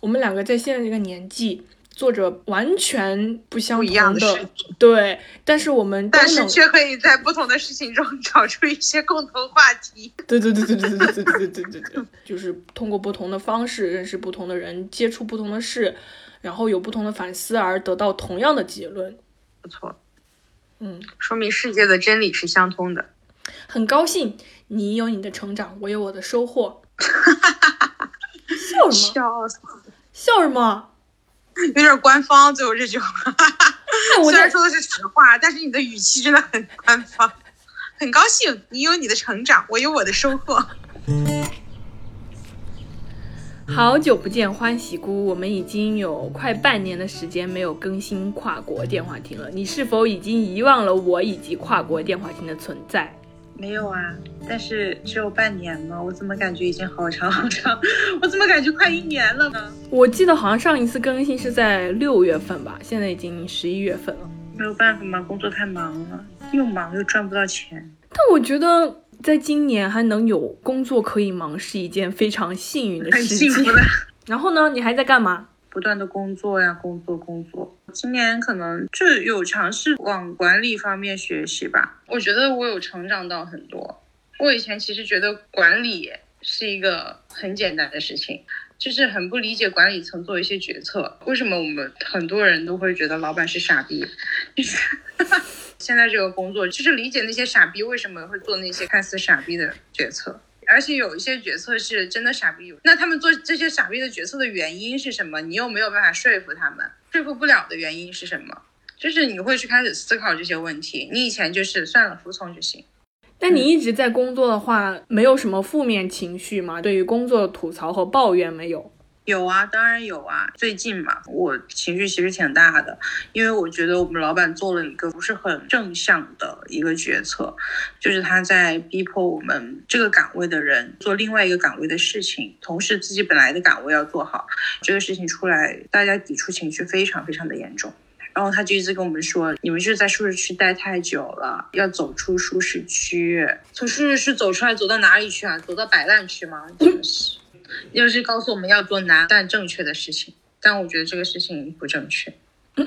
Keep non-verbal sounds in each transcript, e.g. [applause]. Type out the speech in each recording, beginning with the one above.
我们两个在现在这个年纪。做着完全不相同的对，但是我们但是却可以在不同的事情中 [laughs] 找出一些共同话题。[laughs] 对对对对对对对对对对对对，就是通过不同的方式认识不同的人，接触不同的事，然后有不同的反思而得到同样的结论。不错，嗯，说明世界的真理是相通的。很高兴你有你的成长，我有我的收获。[laughs] 笑什么？笑笑什么？有点官方，最后这句话，虽然说的是实话，但是你的语气真的很官方。很高兴你有你的成长，我有我的收获。好久不见，欢喜姑，我们已经有快半年的时间没有更新跨国电话亭了，你是否已经遗忘了我以及跨国电话亭的存在？没有啊，但是只有半年吗？我怎么感觉已经好长好长？[laughs] 我怎么感觉快一年了呢？我记得好像上一次更新是在六月份吧，现在已经十一月份了。没有办法嘛，工作太忙了，又忙又赚不到钱。但我觉得在今年还能有工作可以忙是一件非常幸运的事情。很幸福的。[laughs] 然后呢，你还在干嘛？不断的工作呀，工作工作。今年可能就有尝试往管理方面学习吧。我觉得我有成长到很多。我以前其实觉得管理是一个很简单的事情，就是很不理解管理层做一些决策。为什么我们很多人都会觉得老板是傻逼？就 [laughs] 是现在这个工作，就是理解那些傻逼为什么会做那些看似傻逼的决策。而且有一些决策是真的傻逼，那他们做这些傻逼的决策的原因是什么？你又没有办法说服他们，说服不了的原因是什么？就是你会去开始思考这些问题。你以前就是算了，服从就行。那你一直在工作的话，没有什么负面情绪吗？对于工作的吐槽和抱怨没有？有啊，当然有啊。最近嘛，我情绪其实挺大的，因为我觉得我们老板做了一个不是很正向的一个决策，就是他在逼迫我们这个岗位的人做另外一个岗位的事情，同时自己本来的岗位要做好。这个事情出来，大家抵触情绪非常非常的严重。然后他就一直跟我们说，你们就是在舒适区待太久了，要走出舒适区。从舒适区走出来，走到哪里去啊？走到摆烂区吗？[coughs] 真是。又是告诉我们要做难但正确的事情，但我觉得这个事情不正确。[laughs]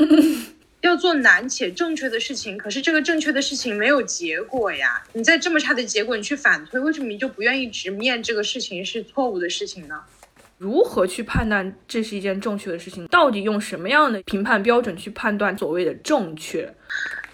要做难且正确的事情，可是这个正确的事情没有结果呀！你在这么差的结果，你去反推，为什么你就不愿意直面这个事情是错误的事情呢？如何去判断这是一件正确的事情？到底用什么样的评判标准去判断所谓的正确？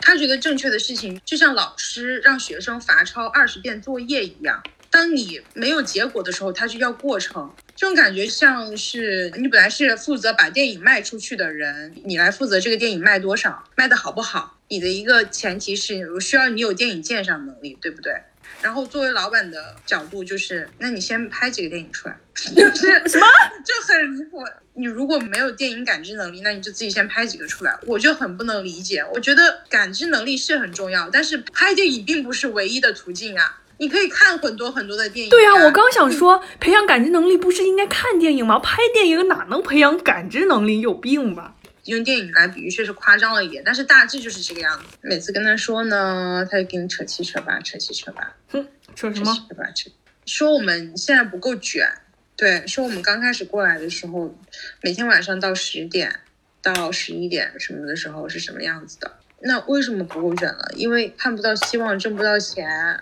他觉得正确的事情，就像老师让学生罚抄二十遍作业一样。当你没有结果的时候，他就要过程。这种感觉像是你本来是负责把电影卖出去的人，你来负责这个电影卖多少，卖的好不好。你的一个前提是我需要你有电影鉴赏能力，对不对？然后作为老板的角度就是，那你先拍几个电影出来，就是什么 [laughs] 就很离谱。你如果没有电影感知能力，那你就自己先拍几个出来。我就很不能理解。我觉得感知能力是很重要，但是拍电影并不是唯一的途径啊。你可以看很多很多的电影。对呀，我刚想说，培养感知能力不是应该看电影吗？拍电影哪能培养感知能力？有病吧？用电影来比喻确实夸张了一点，但是大致就是这个样子。每次跟他说呢，他就给你扯七扯八，扯七扯八。哼，扯什么？扯八扯。说我们现在不够卷。对，说我们刚开始过来的时候，每天晚上到十点到十一点什么的时候是什么样子的？那为什么不够卷了？因为看不到希望，挣不到钱。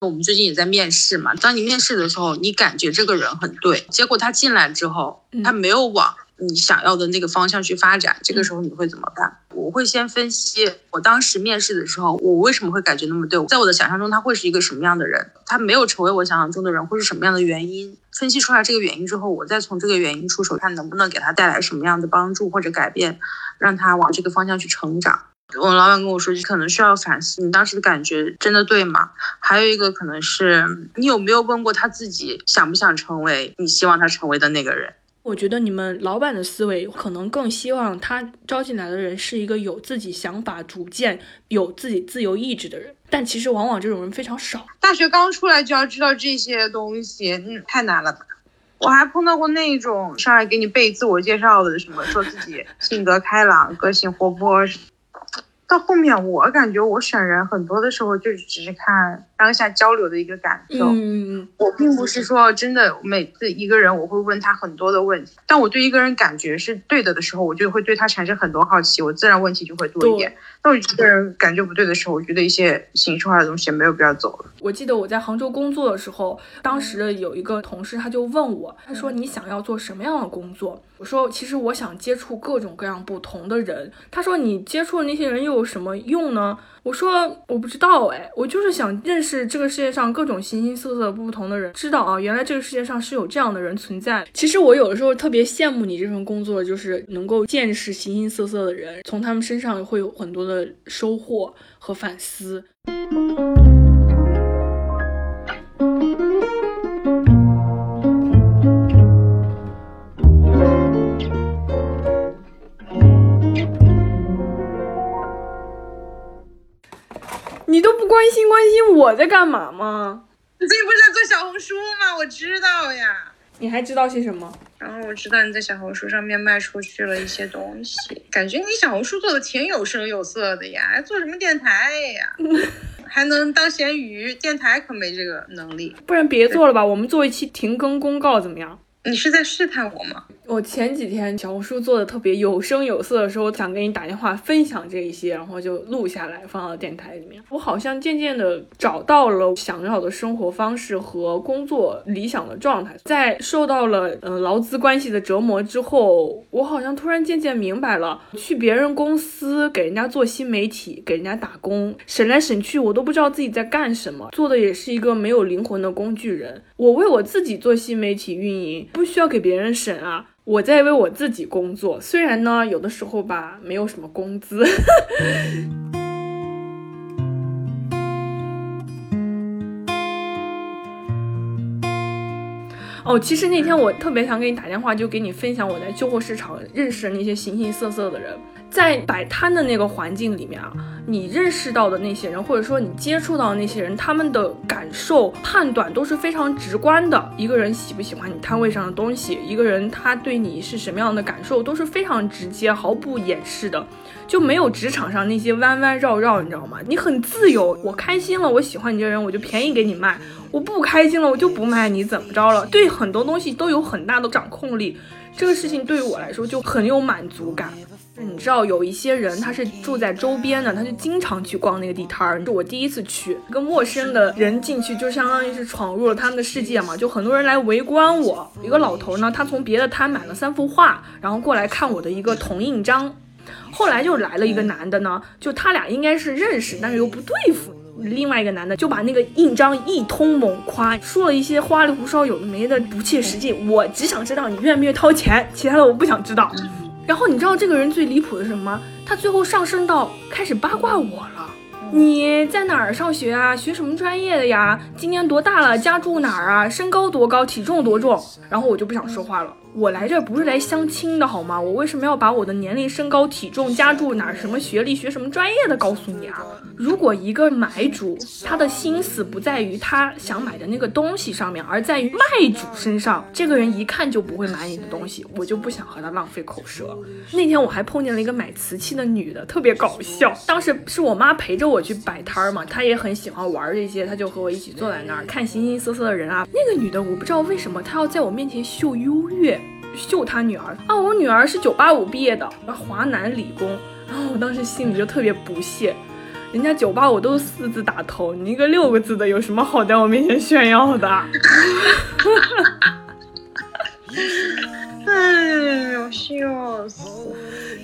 我们最近也在面试嘛。当你面试的时候，你感觉这个人很对，结果他进来之后，他没有往你想要的那个方向去发展，这个时候你会怎么办？我会先分析我当时面试的时候，我为什么会感觉那么对？在我的想象中，他会是一个什么样的人？他没有成为我想象中的人，会是什么样的原因？分析出来这个原因之后，我再从这个原因出手，看能不能给他带来什么样的帮助或者改变，让他往这个方向去成长。我老板跟我说，你可能需要反思你当时的感觉真的对吗？还有一个可能是你有没有问过他自己，想不想成为你希望他成为的那个人？我觉得你们老板的思维可能更希望他招进来的人是一个有自己想法、主见、有自己自由意志的人，但其实往往这种人非常少。大学刚出来就要知道这些东西，嗯，太难了吧？我还碰到过那种上来给你背自我介绍的，什么说自己性格开朗、个性活泼。到后面，我感觉我选人很多的时候，就只是看当下交流的一个感受。嗯，我并不是说真的每次一个人我会问他很多的问题，但我对一个人感觉是对的的时候，我就会对他产生很多好奇，我自然问题就会多一点。那我一个人感觉不对的时候，我觉得一些形式化的东西没有必要走了。我记得我在杭州工作的时候，当时有一个同事他就问我，他说你想要做什么样的工作？我说其实我想接触各种各样不同的人。他说你接触的那些人又有什么用呢？我说我不知道哎，我就是想认识这个世界上各种形形色色不同的人，知道啊，原来这个世界上是有这样的人存在。其实我有的时候特别羡慕你这份工作，就是能够见识形形色色的人，从他们身上会有很多的收获和反思。关心关心我在干嘛吗？你最近不是在做小红书吗？我知道呀。你还知道些什么？然后我知道你在小红书上面卖出去了一些东西，感觉你小红书做的挺有声有色的呀。还做什么电台呀？[laughs] 还能当咸鱼？电台可没这个能力。不然别做了吧，我们做一期停更公告怎么样？你是在试探我吗？我前几天小红书做的特别有声有色的时候，想给你打电话分享这一些，然后就录下来放到电台里面。我好像渐渐的找到了想要的生活方式和工作理想的状态。在受到了嗯劳资关系的折磨之后，我好像突然渐渐明白了，去别人公司给人家做新媒体，给人家打工，审来审去，我都不知道自己在干什么，做的也是一个没有灵魂的工具人。我为我自己做新媒体运营，不需要给别人审啊。我在为我自己工作，虽然呢，有的时候吧，没有什么工资。[laughs] 哦，其实那天我特别想给你打电话，就给你分享我在旧货市场认识的那些形形色色的人。在摆摊的那个环境里面啊，你认识到的那些人，或者说你接触到的那些人，他们的感受、判断都是非常直观的。一个人喜不喜欢你摊位上的东西，一个人他对你是什么样的感受，都是非常直接、毫不掩饰的，就没有职场上那些弯弯绕绕，你知道吗？你很自由，我开心了，我喜欢你这人，我就便宜给你卖；我不开心了，我就不卖，你怎么着了？对很多东西都有很大的掌控力，这个事情对于我来说就很有满足感。你知道有一些人他是住在周边的，他就经常去逛那个地摊儿。是我第一次去，一个陌生的人进去，就相当于是闯入了他们的世界嘛。就很多人来围观我。一个老头呢，他从别的摊买了三幅画，然后过来看我的一个铜印章。后来就来了一个男的呢，就他俩应该是认识，但是又不对付。另外一个男的就把那个印章一通猛夸，说了一些花里胡哨、有的没的，不切实际。我只想知道你愿不愿意掏钱，其他的我不想知道。然后你知道这个人最离谱的是什么吗？他最后上升到开始八卦我了。你在哪儿上学啊？学什么专业的呀？今年多大了？家住哪儿啊？身高多高？体重多重？然后我就不想说话了。我来这不是来相亲的好吗？我为什么要把我的年龄、身高、体重、家住哪、什么学历、学什么专业的告诉你啊？如果一个买主他的心思不在于他想买的那个东西上面，而在于卖主身上，这个人一看就不会买你的东西，我就不想和他浪费口舌。那天我还碰见了一个买瓷器的女的，特别搞笑。当时是我妈陪着我去摆摊儿嘛，她也很喜欢玩这些，她就和我一起坐在那儿看形形色色的人啊。那个女的我不知道为什么她要在我面前秀优越。秀他女儿啊！我女儿是九八五毕业的，华南理工。然后我当时心里就特别不屑，人家九八五都是四字打头，你一个六个字的有什么好在我面前炫耀的？[laughs] 哎呦，笑死！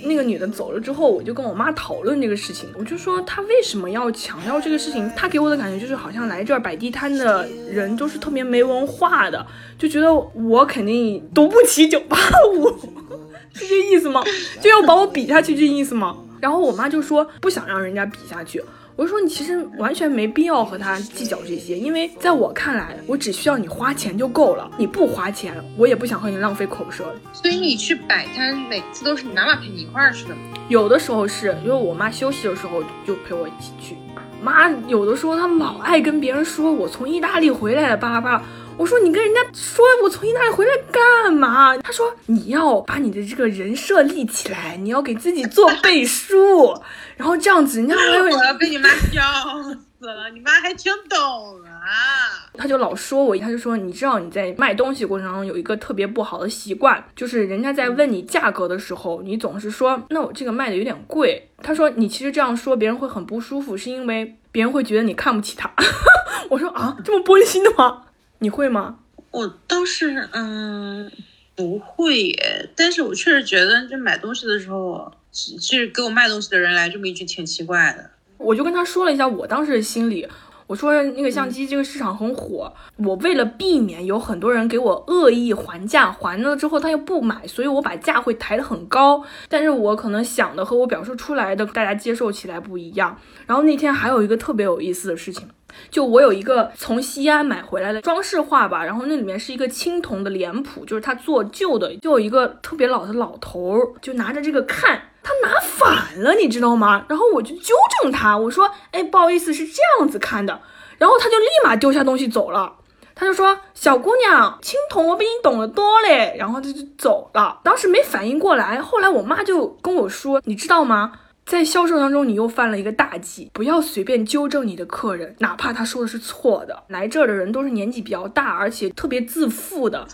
那个女的走了之后，我就跟我妈讨论这个事情。我就说她为什么要强调这个事情？她给我的感觉就是好像来这儿摆地摊的人都是特别没文化的，就觉得我肯定读不起九八五，[laughs] 是这意思吗？就要把我比下去这意思吗？然后我妈就说不想让人家比下去。我就说你其实完全没必要和他计较这些，因为在我看来，我只需要你花钱就够了。你不花钱，我也不想和你浪费口舌。所以你去摆摊，每次都是你妈妈陪你一块儿去的吗？有的时候是因为我妈休息的时候就陪我一起去。妈有的时候她老爱跟别人说我从意大利回来了，巴拉巴拉。我说你跟人家说我从意大利回来干嘛？他说你要把你的这个人设立起来，你要给自己做背书，[laughs] 然后这样子人家还会我要被你妈笑死了，你妈还听懂啊？他就老说我，他就说，你知道你在卖东西过程中有一个特别不好的习惯，就是人家在问你价格的时候，你总是说，那我这个卖的有点贵。他说你其实这样说别人会很不舒服，是因为别人会觉得你看不起他。[laughs] 我说啊，这么玻璃心的吗？你会吗？我倒是嗯不会耶，但是我确实觉得就买东西的时候，就是给我卖东西的人来这么一句挺奇怪的。我就跟他说了一下我当时的心理。我说那个相机这个市场很火，我为了避免有很多人给我恶意还价，还了之后他又不买，所以我把价会抬得很高。但是我可能想的和我表述出来的，大家接受起来不一样。然后那天还有一个特别有意思的事情，就我有一个从西安买回来的装饰画吧，然后那里面是一个青铜的脸谱，就是他做旧的，就有一个特别老的老头儿，就拿着这个看。他拿反了，你知道吗？然后我就纠正他，我说：“哎，不好意思，是这样子看的。”然后他就立马丢下东西走了。他就说：“小姑娘，青铜我比你懂得多嘞。”然后他就走了。当时没反应过来，后来我妈就跟我说：“你知道吗？在销售当中，你又犯了一个大忌，不要随便纠正你的客人，哪怕他说的是错的。来这儿的人都是年纪比较大，而且特别自负的。”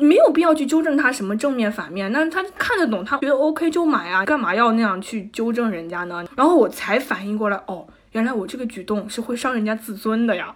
没有必要去纠正他什么正面反面，那他看得懂，他觉得 OK 就买啊，干嘛要那样去纠正人家呢？然后我才反应过来，哦，原来我这个举动是会伤人家自尊的呀。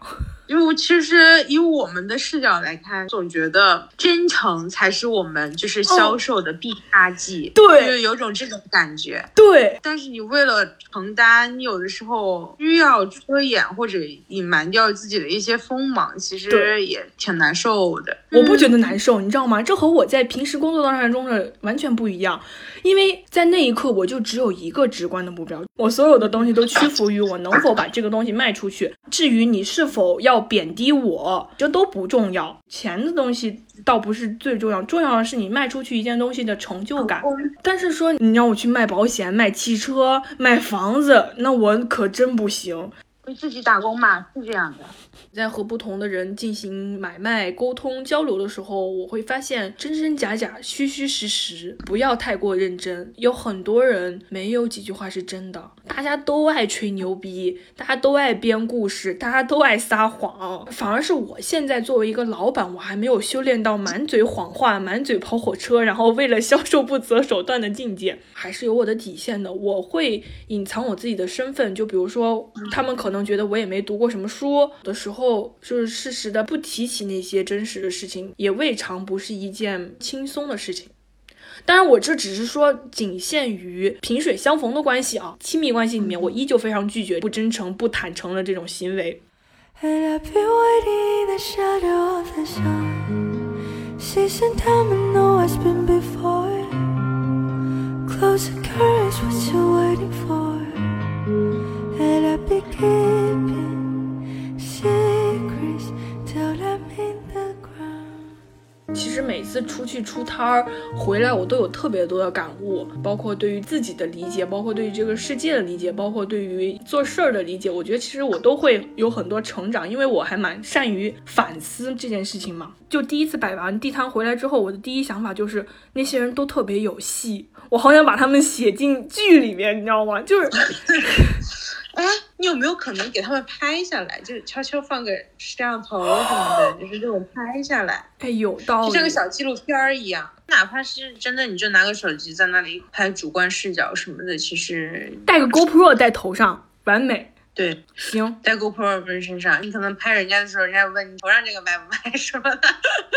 因为其实以我们的视角来看，总觉得真诚才是我们就是销售的必杀技，对，就有种这种感觉。对，但是你为了承担，你有的时候需要遮掩或者隐瞒掉自己的一些锋芒，其实也挺难受的。我不觉得难受，你知道吗？这和我在平时工作当中的完全不一样，因为在那一刻我就只有一个直观的目标，我所有的东西都屈服于我能否把这个东西卖出去。至于你是否要。贬低我，这都不重要。钱的东西倒不是最重要，重要的是你卖出去一件东西的成就感。但是说你让我去卖保险、卖汽车、卖房子，那我可真不行。你自己打工嘛，是这样的。在和不同的人进行买卖、沟通、交流的时候，我会发现真真假假、虚虚实实，不要太过认真。有很多人没有几句话是真的，大家都爱吹牛逼，大家都爱编故事，大家都爱撒谎。反而是我现在作为一个老板，我还没有修炼到满嘴谎话、满嘴跑火车，然后为了销售不择手段的境界，还是有我的底线的。我会隐藏我自己的身份，就比如说，他们可能觉得我也没读过什么书的时候。后就是适时的不提起那些真实的事情，也未尝不是一件轻松的事情。当然，我这只是说仅限于萍水相逢的关系啊，亲密关系里面，我依旧非常拒绝不真诚、不坦诚的这种行为。其实每次出去出摊儿回来，我都有特别多的感悟，包括对于自己的理解，包括对于这个世界的理解，包括对于做事儿的理解。我觉得其实我都会有很多成长，因为我还蛮善于反思这件事情嘛。就第一次摆完地摊回来之后，我的第一想法就是那些人都特别有戏，我好想把他们写进剧里面，你知道吗？就是。哎，你有没有可能给他们拍下来，就是悄悄放个摄像头什么的，就是这种拍下来？哎，有道理，就像个小纪录片儿一样。哪怕是真的，你就拿个手机在那里拍主观视角什么的，其实带个 GoPro 在头上，完美。对，行，带 GoPro 在身上，你可能拍人家的时候，人家问你头上这个卖不卖什么的，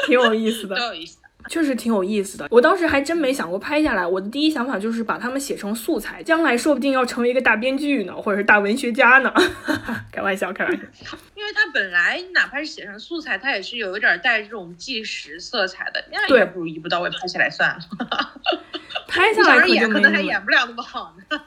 挺有意思的，[laughs] 都有意思。确实挺有意思的，我当时还真没想过拍下来。我的第一想法就是把他们写成素材，将来说不定要成为一个大编剧呢，或者是大文学家呢。[laughs] 开玩笑，开玩笑。[laughs] 因为他本来哪怕是写成素材，他也是有一点带这种纪实色彩的，那对，不如一步到位拍下来算了。[laughs] 拍下来可能还演不了那么好呢。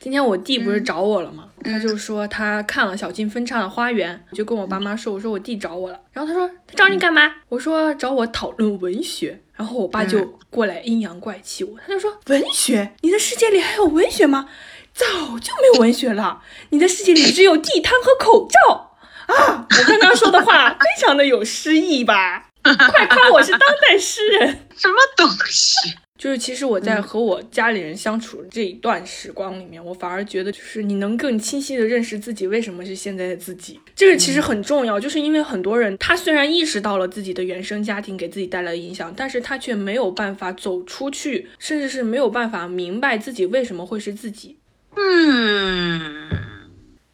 今天我弟不是找我了吗？他就说他看了小径分叉的花园，就跟我爸妈说，我说我弟找我了。然后他说他找你干嘛？我说找我讨论文学。然后我爸就过来阴阳怪气我，他就说文学？你的世界里还有文学吗？早就没有文学了，你的世界里只有地摊和口罩。啊，我刚刚说的话非常的有诗意吧？[laughs] 快夸我是当代诗人！什么东西？就是其实我在和我家里人相处这一段时光里面，我反而觉得就是你能更清晰的认识自己为什么是现在的自己，这个其实很重要。就是因为很多人他虽然意识到了自己的原生家庭给自己带来的影响，但是他却没有办法走出去，甚至是没有办法明白自己为什么会是自己。嗯，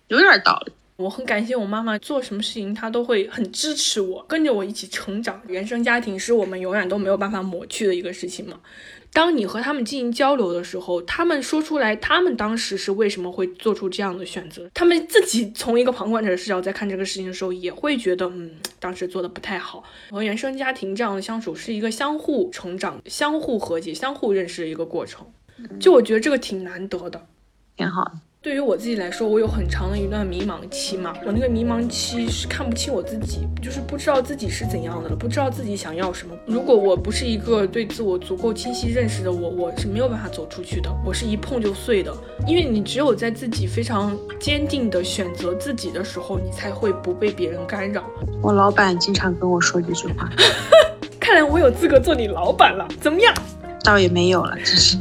有点道理。我很感谢我妈妈，做什么事情她都会很支持我，跟着我一起成长。原生家庭是我们永远都没有办法抹去的一个事情嘛。当你和他们进行交流的时候，他们说出来他们当时是为什么会做出这样的选择，他们自己从一个旁观者的视角在看这个事情的时候，也会觉得，嗯，当时做的不太好。和原生家庭这样的相处是一个相互成长、相互和解、相互认识的一个过程，就我觉得这个挺难得的，挺好的。对于我自己来说，我有很长的一段迷茫期嘛。我那个迷茫期是看不清我自己，就是不知道自己是怎样的了，不知道自己想要什么。如果我不是一个对自我足够清晰认识的我，我是没有办法走出去的。我是一碰就碎的，因为你只有在自己非常坚定的选择自己的时候，你才会不被别人干扰。我老板经常跟我说这句话，[laughs] 看来我有资格做你老板了。怎么样？倒也没有了，其实。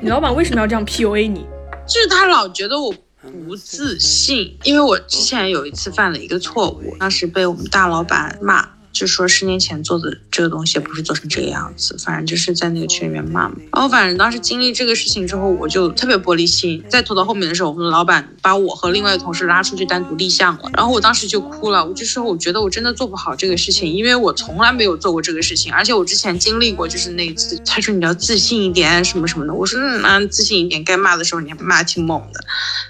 你老板为什么要这样 PUA 你？就是他老觉得我不自信，因为我之前有一次犯了一个错误，当时被我们大老板骂。就说十年前做的这个东西不是做成这个样子，反正就是在那个群里面骂嘛。然后反正当时经历这个事情之后，我就特别玻璃心。再拖到后面的时候，我们老板把我和另外的同事拉出去单独立项了，然后我当时就哭了。我就说我觉得我真的做不好这个事情，因为我从来没有做过这个事情，而且我之前经历过，就是那一次。他说你要自信一点什么什么的，我说嗯，自信一点，该骂的时候你还骂挺猛的。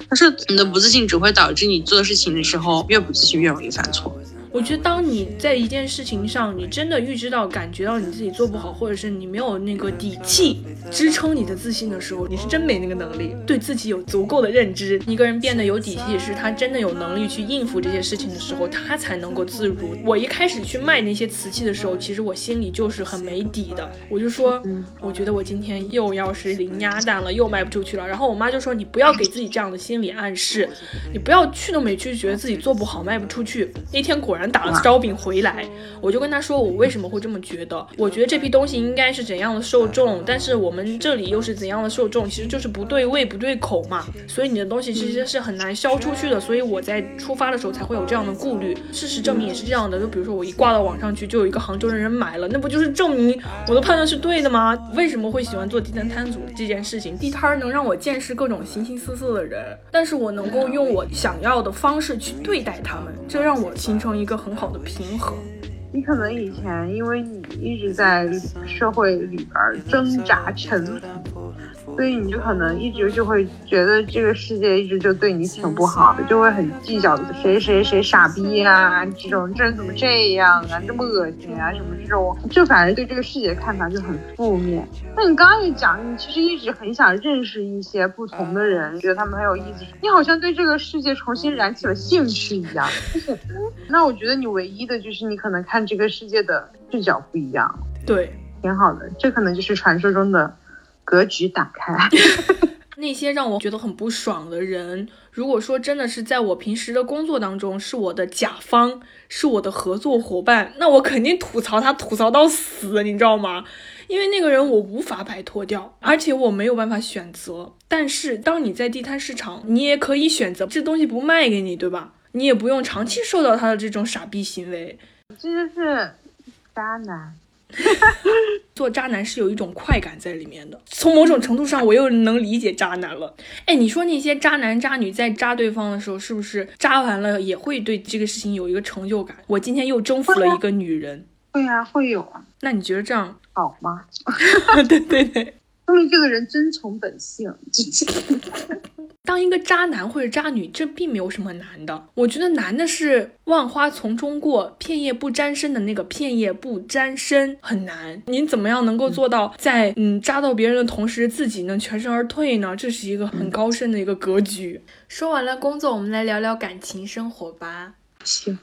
他说你的不自信只会导致你做事情的时候越不自信越容易犯错。我觉得，当你在一件事情上，你真的预知到、感觉到你自己做不好，或者是你没有那个底气支撑你的自信的时候，你是真没那个能力，对自己有足够的认知。一个人变得有底气，是他真的有能力去应付这些事情的时候，他才能够自如。我一开始去卖那些瓷器的时候，其实我心里就是很没底的。我就说，我觉得我今天又要是零鸭蛋了，又卖不出去了。然后我妈就说，你不要给自己这样的心理暗示，你不要去都没去，觉得自己做不好，卖不出去。那天果然。打了烧饼回来，我就跟他说我为什么会这么觉得。我觉得这批东西应该是怎样的受众，但是我们这里又是怎样的受众，其实就是不对味不对口嘛。所以你的东西其实是很难销出去的。所以我在出发的时候才会有这样的顾虑。事实证明也是这样的。就比如说我一挂到网上去，就有一个杭州的人买了，那不就是证明我的判断是对的吗？为什么会喜欢做地摊摊主这件事情？地摊能让我见识各种形形色色的人，但是我能够用我想要的方式去对待他们，这让我形成一个。很好的平衡。你可能以前因为你一直在社会里边挣扎沉浮。所以你就可能一直就会觉得这个世界一直就对你挺不好的，就会很计较谁谁谁傻逼啊，这种这人怎么这样啊，这么恶心啊，什么这种，就反正对这个世界看法就很负面。那你刚刚也讲，你其实一直很想认识一些不同的人，觉得他们很有意思，你好像对这个世界重新燃起了兴趣一样。[laughs] 那我觉得你唯一的就是你可能看这个世界的视角不一样，对，挺好的，这可能就是传说中的。格局打开，[laughs] 那些让我觉得很不爽的人，如果说真的是在我平时的工作当中是我的甲方，是我的合作伙伴，那我肯定吐槽他吐槽到死，你知道吗？因为那个人我无法摆脱掉，而且我没有办法选择。但是当你在地摊市场，你也可以选择这东西不卖给你，对吧？你也不用长期受到他的这种傻逼行为，这就是渣男。[laughs] 做渣男是有一种快感在里面的，从某种程度上我又能理解渣男了。哎，你说那些渣男渣女在渣对方的时候，是不是渣完了也会对这个事情有一个成就感？我今天又征服了一个女人。会啊，会有啊。那你觉得这样好吗？对 [laughs] 对对，说明 [laughs] 这个人遵从本性。当一个渣男或者渣女，这并没有什么难的。我觉得难的是万花丛中过，片叶不沾身的那个片叶不沾身很难。你怎么样能够做到在嗯扎到别人的同时，自己能全身而退呢？这是一个很高深的一个格局。说完了工作，我们来聊聊感情生活吧。行。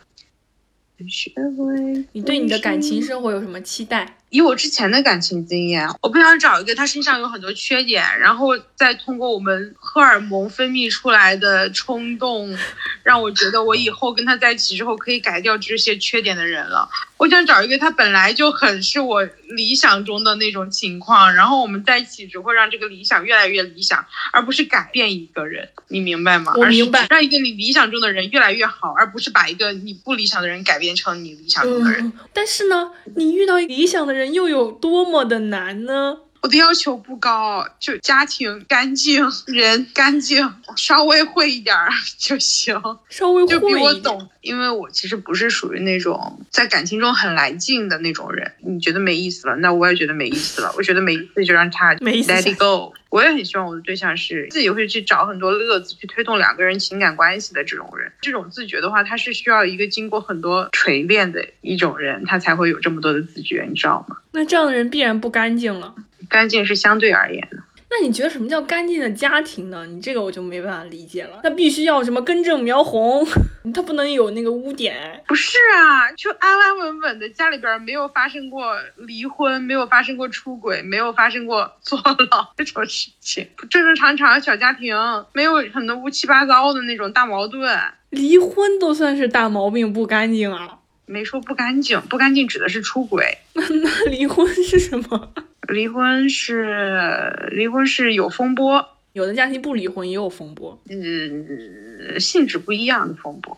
你对你的感情生活有什么期待？以我之前的感情经验，我不想找一个他身上有很多缺点，然后再通过我们荷尔蒙分泌出来的冲动，让我觉得我以后跟他在一起之后可以改掉这些缺点的人了。我想找一个他本来就很是我理想中的那种情况，然后我们在一起只会让这个理想越来越理想，而不是改变一个人，你明白吗？我明白，让一个你理想中的人越来越好，而不是把一个你不理想的人改变成你理想中的人。嗯、但是呢，你遇到理想的人。人又有多么的难呢？我的要求不高，就家庭干净，人干净，[laughs] 稍微会一点就行，稍微会就比我懂。因为我其实不是属于那种在感情中很来劲的那种人。你觉得没意思了，那我也觉得没意思了。我觉得没意思就让他 let it go。我也很希望我的对象是自己会去找很多乐子去推动两个人情感关系的这种人。这种自觉的话，他是需要一个经过很多锤炼的一种人，他才会有这么多的自觉，你知道吗？那这样的人必然不干净了。干净是相对而言的。那你觉得什么叫干净的家庭呢？你这个我就没办法理解了。那必须要什么根正苗红，他不能有那个污点。不是啊，就安安稳稳的家里边没有发生过离婚，没有发生过出轨，没有发生过坐牢这种事情，正正常常小家庭，没有很多乌七八糟的那种大矛盾。离婚都算是大毛病，不干净啊？没说不干净，不干净指的是出轨。那 [laughs] 那离婚是什么？离婚是离婚是有风波，有的家庭不离婚也有风波，嗯，性质不一样的风波。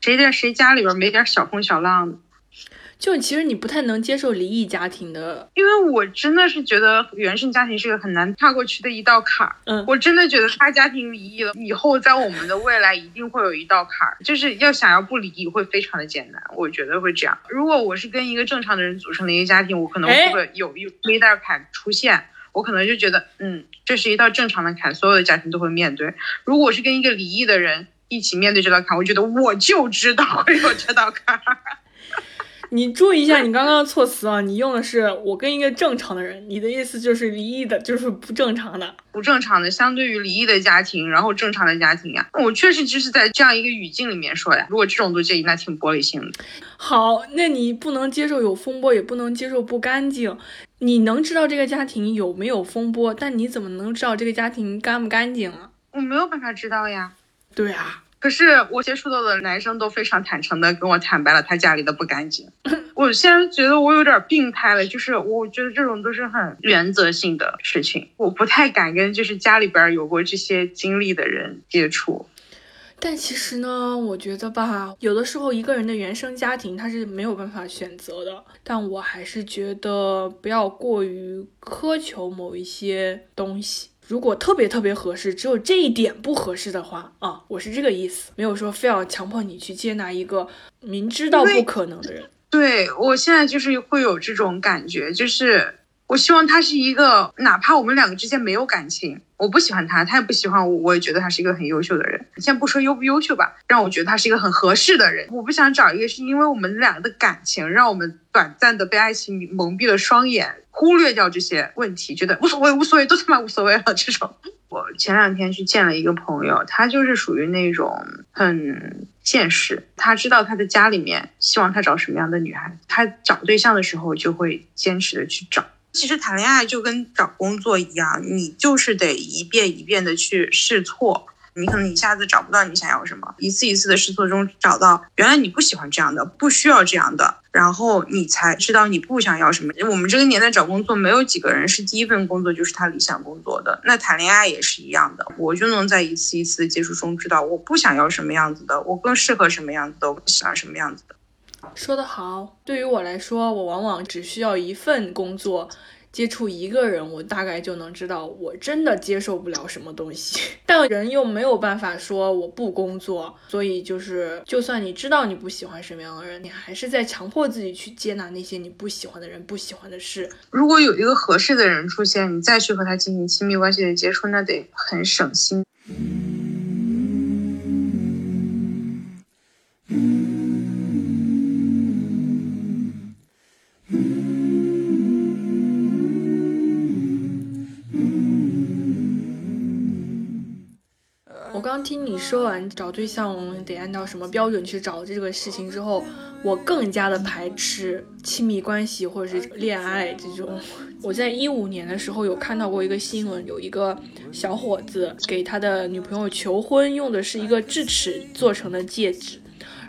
谁在谁家里边没点小风小浪的？就其实你不太能接受离异家庭的，因为我真的是觉得原生家庭是个很难跨过去的一道坎儿。嗯，我真的觉得他家庭离异了以后，在我们的未来一定会有一道坎儿，就是要想要不离异会非常的艰难。我觉得会这样。如果我是跟一个正常的人组成的一个家庭，我可能会有一一道坎出现，我可能就觉得，嗯，这是一道正常的坎，所有的家庭都会面对。如果我是跟一个离异的人一起面对这道坎，我觉得我就知道会有这道坎。你注意一下你刚刚的措辞啊！你用的是我跟一个正常的人，你的意思就是离异的，就是不正常的，不正常的，相对于离异的家庭，然后正常的家庭呀，我确实就是在这样一个语境里面说呀。如果这种都介意，那挺玻璃心的。好，那你不能接受有风波，也不能接受不干净。你能知道这个家庭有没有风波，但你怎么能知道这个家庭干不干净啊？我没有办法知道呀。对啊。可是我接触到的男生都非常坦诚的跟我坦白了他家里的不干净。[laughs] 我现在觉得我有点病态了，就是我觉得这种都是很原则性的事情，我不太敢跟就是家里边有过这些经历的人接触。但其实呢，我觉得吧，有的时候一个人的原生家庭他是没有办法选择的。但我还是觉得不要过于苛求某一些东西。如果特别特别合适，只有这一点不合适的话啊，我是这个意思，没有说非要强迫你去接纳一个明知道不可能的人。对我现在就是会有这种感觉，就是我希望他是一个，哪怕我们两个之间没有感情，我不喜欢他，他也不喜欢我，我也觉得他是一个很优秀的人。先不说优不优秀吧，让我觉得他是一个很合适的人。我不想找一个是因为我们两个的感情，让我们短暂的被爱情蒙蔽了双眼。忽略掉这些问题，觉得无所谓，无所谓，都他妈无所谓了。这种，我前两天去见了一个朋友，他就是属于那种很现实，他知道他的家里面希望他找什么样的女孩，他找对象的时候就会坚持的去找。其实谈恋爱就跟找工作一样，你就是得一遍一遍的去试错。你可能一下子找不到你想要什么，一次一次的试错中找到，原来你不喜欢这样的，不需要这样的，然后你才知道你不想要什么。我们这个年代找工作，没有几个人是第一份工作就是他理想工作的。那谈恋爱也是一样的，我就能在一次一次的接触中知道我不想要什么样子的，我更适合什么样子的，我喜欢什么样子的。说得好，对于我来说，我往往只需要一份工作。接触一个人，我大概就能知道我真的接受不了什么东西，[laughs] 但人又没有办法说我不工作，所以就是，就算你知道你不喜欢什么样的人，你还是在强迫自己去接纳那些你不喜欢的人、不喜欢的事。如果有一个合适的人出现，你再去和他进行亲密关系的接触，那得很省心。听你说完找对象得按照什么标准去找这个事情之后，我更加的排斥亲密关系或者是恋爱这种。[laughs] 我在一五年的时候有看到过一个新闻，有一个小伙子给他的女朋友求婚，用的是一个智齿做成的戒指。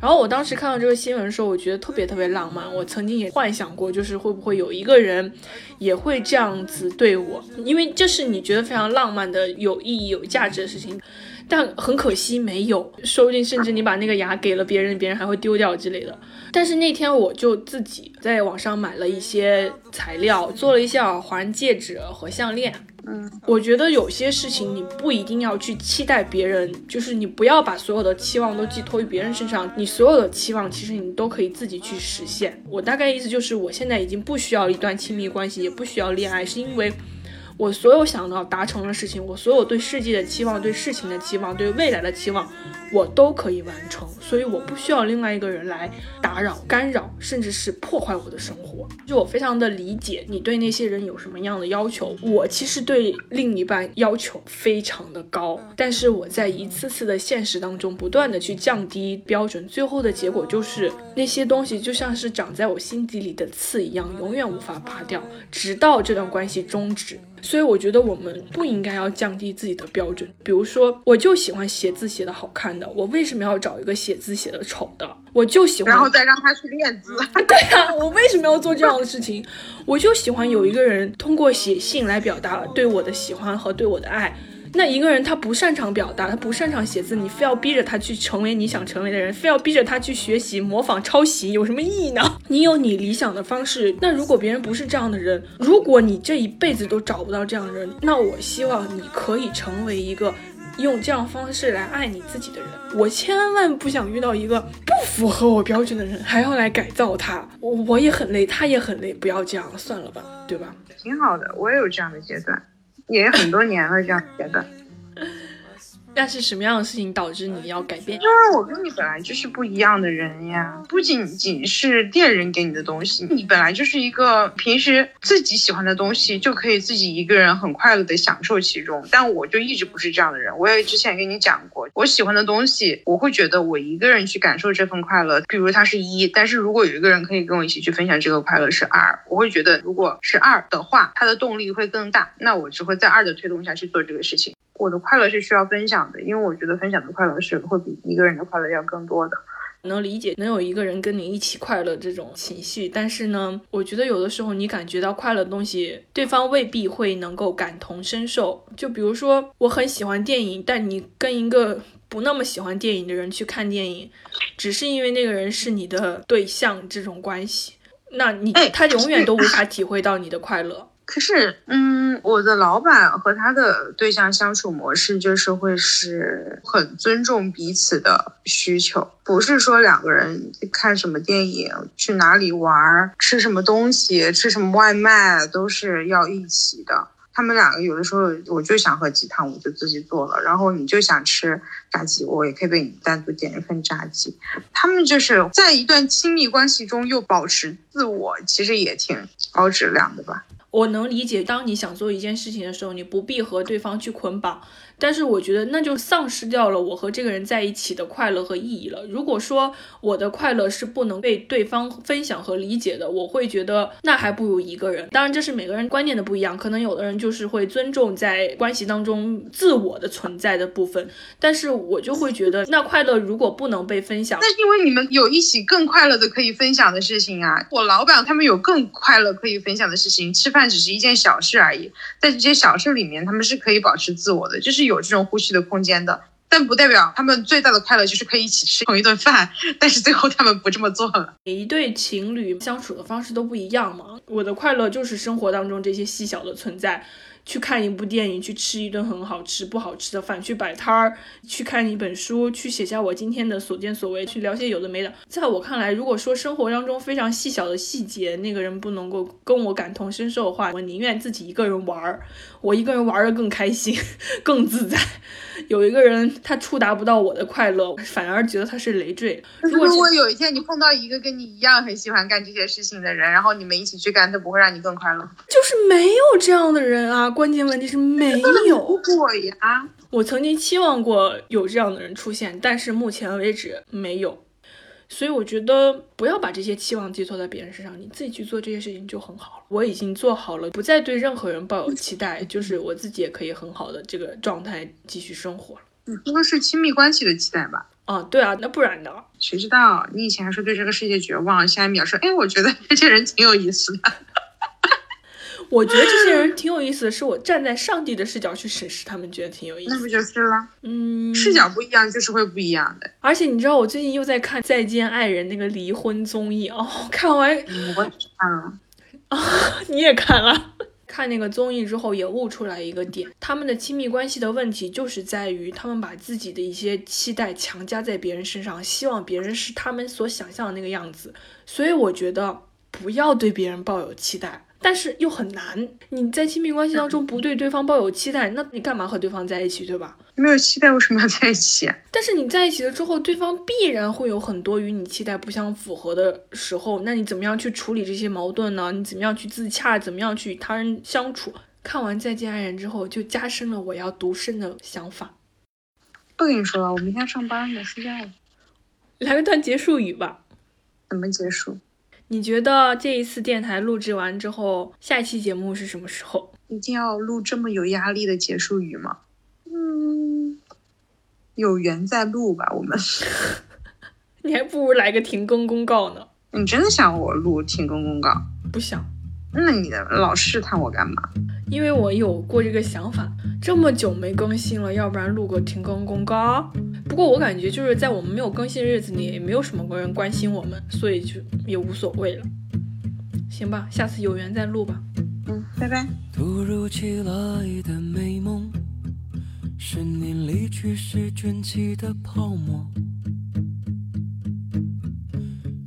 然后我当时看到这个新闻的时候，我觉得特别特别浪漫。我曾经也幻想过，就是会不会有一个人也会这样子对我，因为这是你觉得非常浪漫的、有意义、有价值的事情。但很可惜没有，说不定甚至你把那个牙给了别人，别人还会丢掉之类的。但是那天我就自己在网上买了一些材料，做了一些耳环、戒指和项链。嗯，我觉得有些事情你不一定要去期待别人，就是你不要把所有的期望都寄托于别人身上，你所有的期望其实你都可以自己去实现。我大概意思就是，我现在已经不需要一段亲密关系，也不需要恋爱，是因为。我所有想到达成的事情，我所有对世界的期望、对事情的期望、对未来的期望，我都可以完成，所以我不需要另外一个人来打扰、干扰，甚至是破坏我的生活。就我非常的理解你对那些人有什么样的要求，我其实对另一半要求非常的高，但是我在一次次的现实当中不断的去降低标准，最后的结果就是那些东西就像是长在我心底里的刺一样，永远无法拔掉，直到这段关系终止。所以我觉得我们不应该要降低自己的标准。比如说，我就喜欢写字写的好看的，我为什么要找一个写字写的丑的？我就喜欢，然后再让他去练字。[laughs] 对呀，我为什么要做这样的事情？我就喜欢有一个人通过写信来表达对我的喜欢和对我的爱。那一个人他不擅长表达，他不擅长写字，你非要逼着他去成为你想成为的人，非要逼着他去学习、模仿、抄袭，有什么意义呢？[laughs] 你有你理想的方式。那如果别人不是这样的人，如果你这一辈子都找不到这样的人，那我希望你可以成为一个用这样方式来爱你自己的人。我千万不想遇到一个不符合我标准的人，还要来改造他。我我也很累，他也很累，不要这样，算了吧，对吧？挺好的，我也有这样的阶段。也很多年了，这样阶段。但是什么样的事情导致你要改变？因为我跟你本来就是不一样的人呀，不仅仅是恋人给你的东西，你本来就是一个平时自己喜欢的东西就可以自己一个人很快乐的享受其中。但我就一直不是这样的人，我也之前跟你讲过，我喜欢的东西，我会觉得我一个人去感受这份快乐，比如它是一，但是如果有一个人可以跟我一起去分享这个快乐是二，我会觉得如果是二的话，它的动力会更大，那我只会在二的推动下去做这个事情。我的快乐是需要分享的，因为我觉得分享的快乐是会比一个人的快乐要更多的。能理解能有一个人跟你一起快乐这种情绪，但是呢，我觉得有的时候你感觉到快乐的东西，对方未必会能够感同身受。就比如说，我很喜欢电影，但你跟一个不那么喜欢电影的人去看电影，只是因为那个人是你的对象这种关系，那你他永远都无法体会到你的快乐。可是，嗯，我的老板和他的对象相处模式就是会是很尊重彼此的需求，不是说两个人看什么电影、去哪里玩、吃什么东西、吃什么外卖都是要一起的。他们两个有的时候，我就想喝鸡汤，我就自己做了；然后你就想吃炸鸡，我也可以为你单独点一份炸鸡。他们就是在一段亲密关系中又保持自我，其实也挺高质量的吧。我能理解，当你想做一件事情的时候，你不必和对方去捆绑。但是我觉得那就丧失掉了我和这个人在一起的快乐和意义了。如果说我的快乐是不能被对方分享和理解的，我会觉得那还不如一个人。当然，这是每个人观念的不一样，可能有的人就是会尊重在关系当中自我的存在的部分。但是我就会觉得，那快乐如果不能被分享，那是因为你们有一起更快乐的可以分享的事情啊。我老板他们有更快乐可以分享的事情，吃饭只是一件小事而已，在这些小事里面，他们是可以保持自我的，就是有有这种呼吸的空间的，但不代表他们最大的快乐就是可以一起吃同一顿饭。但是最后他们不这么做了。每一对情侣相处的方式都不一样嘛。我的快乐就是生活当中这些细小的存在。去看一部电影，去吃一顿很好吃不好吃的饭，去摆摊儿，去看一本书，去写下我今天的所见所闻，去聊些有的没的。在我看来，如果说生活当中非常细小的细节，那个人不能够跟我感同身受的话，我宁愿自己一个人玩儿，我一个人玩的更开心，[laughs] 更自在。有一个人他触达不到我的快乐，反而觉得他是累赘。如果如果有一天你碰到一个跟你一样很喜欢干这些事情的人，然后你们一起去干，他不会让你更快乐？就是没有这样的人啊。关键问题是没有过呀。我曾经期望过有这样的人出现，但是目前为止没有。所以我觉得不要把这些期望寄托在别人身上，你自己去做这些事情就很好了。我已经做好了，不再对任何人抱有期待，就是我自己也可以很好的这个状态继续生活了。你说的是亲密关系的期待吧？啊，对啊，那不然呢？谁知道你以前还说对这个世界绝望，下一秒说，哎，我觉得这些人挺有意思的。我觉得这些人挺有意思的，是我站在上帝的视角去审视他们，觉得挺有意思。那不就是了？嗯，视角不一样，就是会不一样的。而且你知道，我最近又在看《再见爱人》那个离婚综艺哦，看完我看了啊，你也看了。看那个综艺之后，也悟出来一个点：他们的亲密关系的问题，就是在于他们把自己的一些期待强加在别人身上，希望别人是他们所想象的那个样子。所以我觉得不要对别人抱有期待。但是又很难，你在亲密关系当中不对对方抱有期待，那你干嘛和对方在一起，对吧？没有期待，为什么要在一起？但是你在一起了之后，对方必然会有很多与你期待不相符合的时候，那你怎么样去处理这些矛盾呢？你怎么样去自洽？怎么样去与他人相处？看完《再见爱人》之后，就加深了我要独身的想法。不跟你说了，我明天上班了，睡觉了。来个段结束语吧。怎么结束？你觉得这一次电台录制完之后，下一期节目是什么时候？一定要录这么有压力的结束语吗？嗯，有缘再录吧，我们。[laughs] 你还不如来个停更公告呢。你真的想我录停更公告？不想。那你老试探我干嘛？因为我有过这个想法，这么久没更新了，要不然录个停更公告。不过我感觉就是在我们没有更新的日子里，也没有什么人关心我们，所以就也无所谓了。行吧，下次有缘再录吧。嗯，拜拜。突如其来的美梦，是你离去时卷起的泡沫，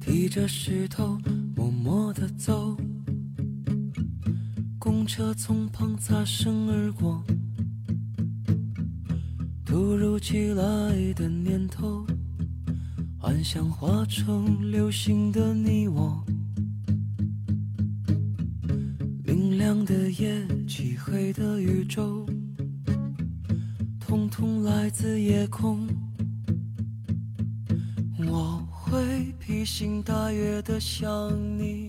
提着石头默默的走，公车从旁擦身而过。突如其来的念头，幻想化成流星的你我。明亮的夜，漆黑的宇宙，通通来自夜空。我会披星戴月的想你，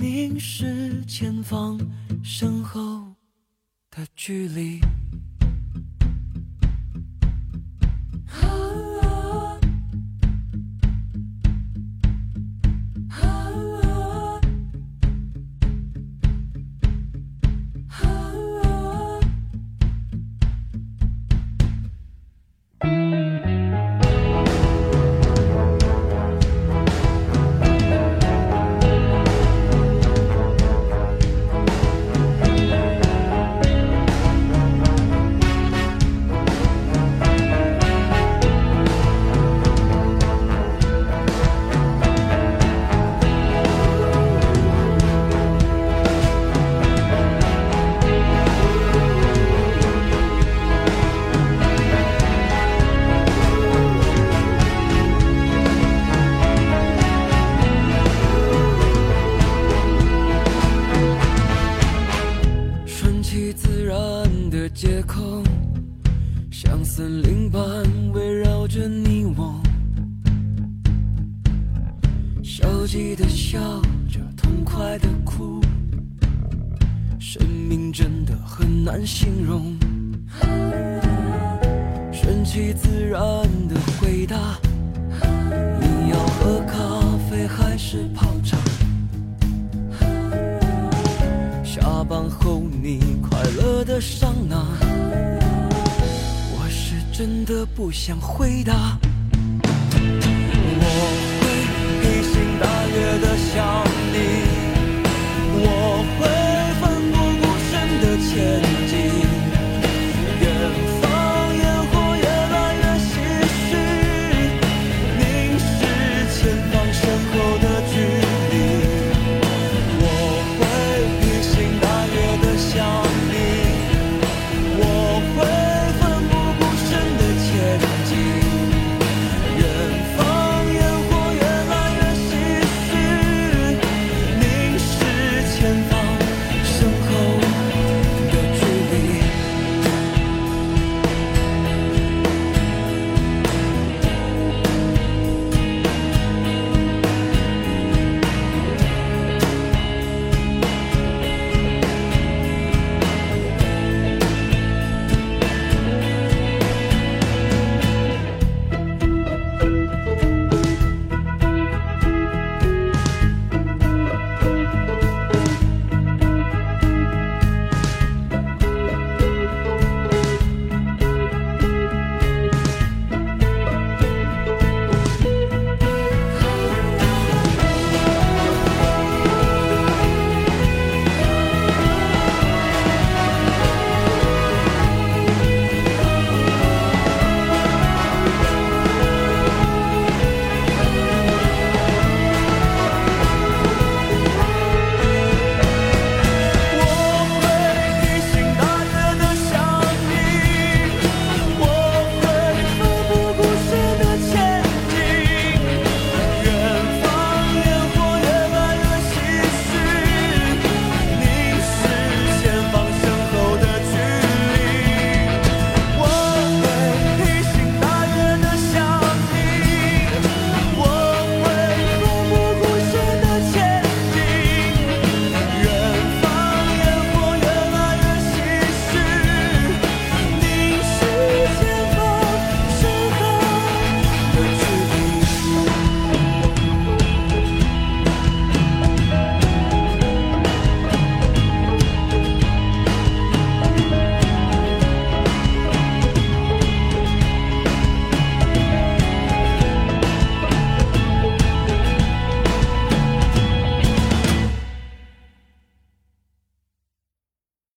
凝视前方身后的距离。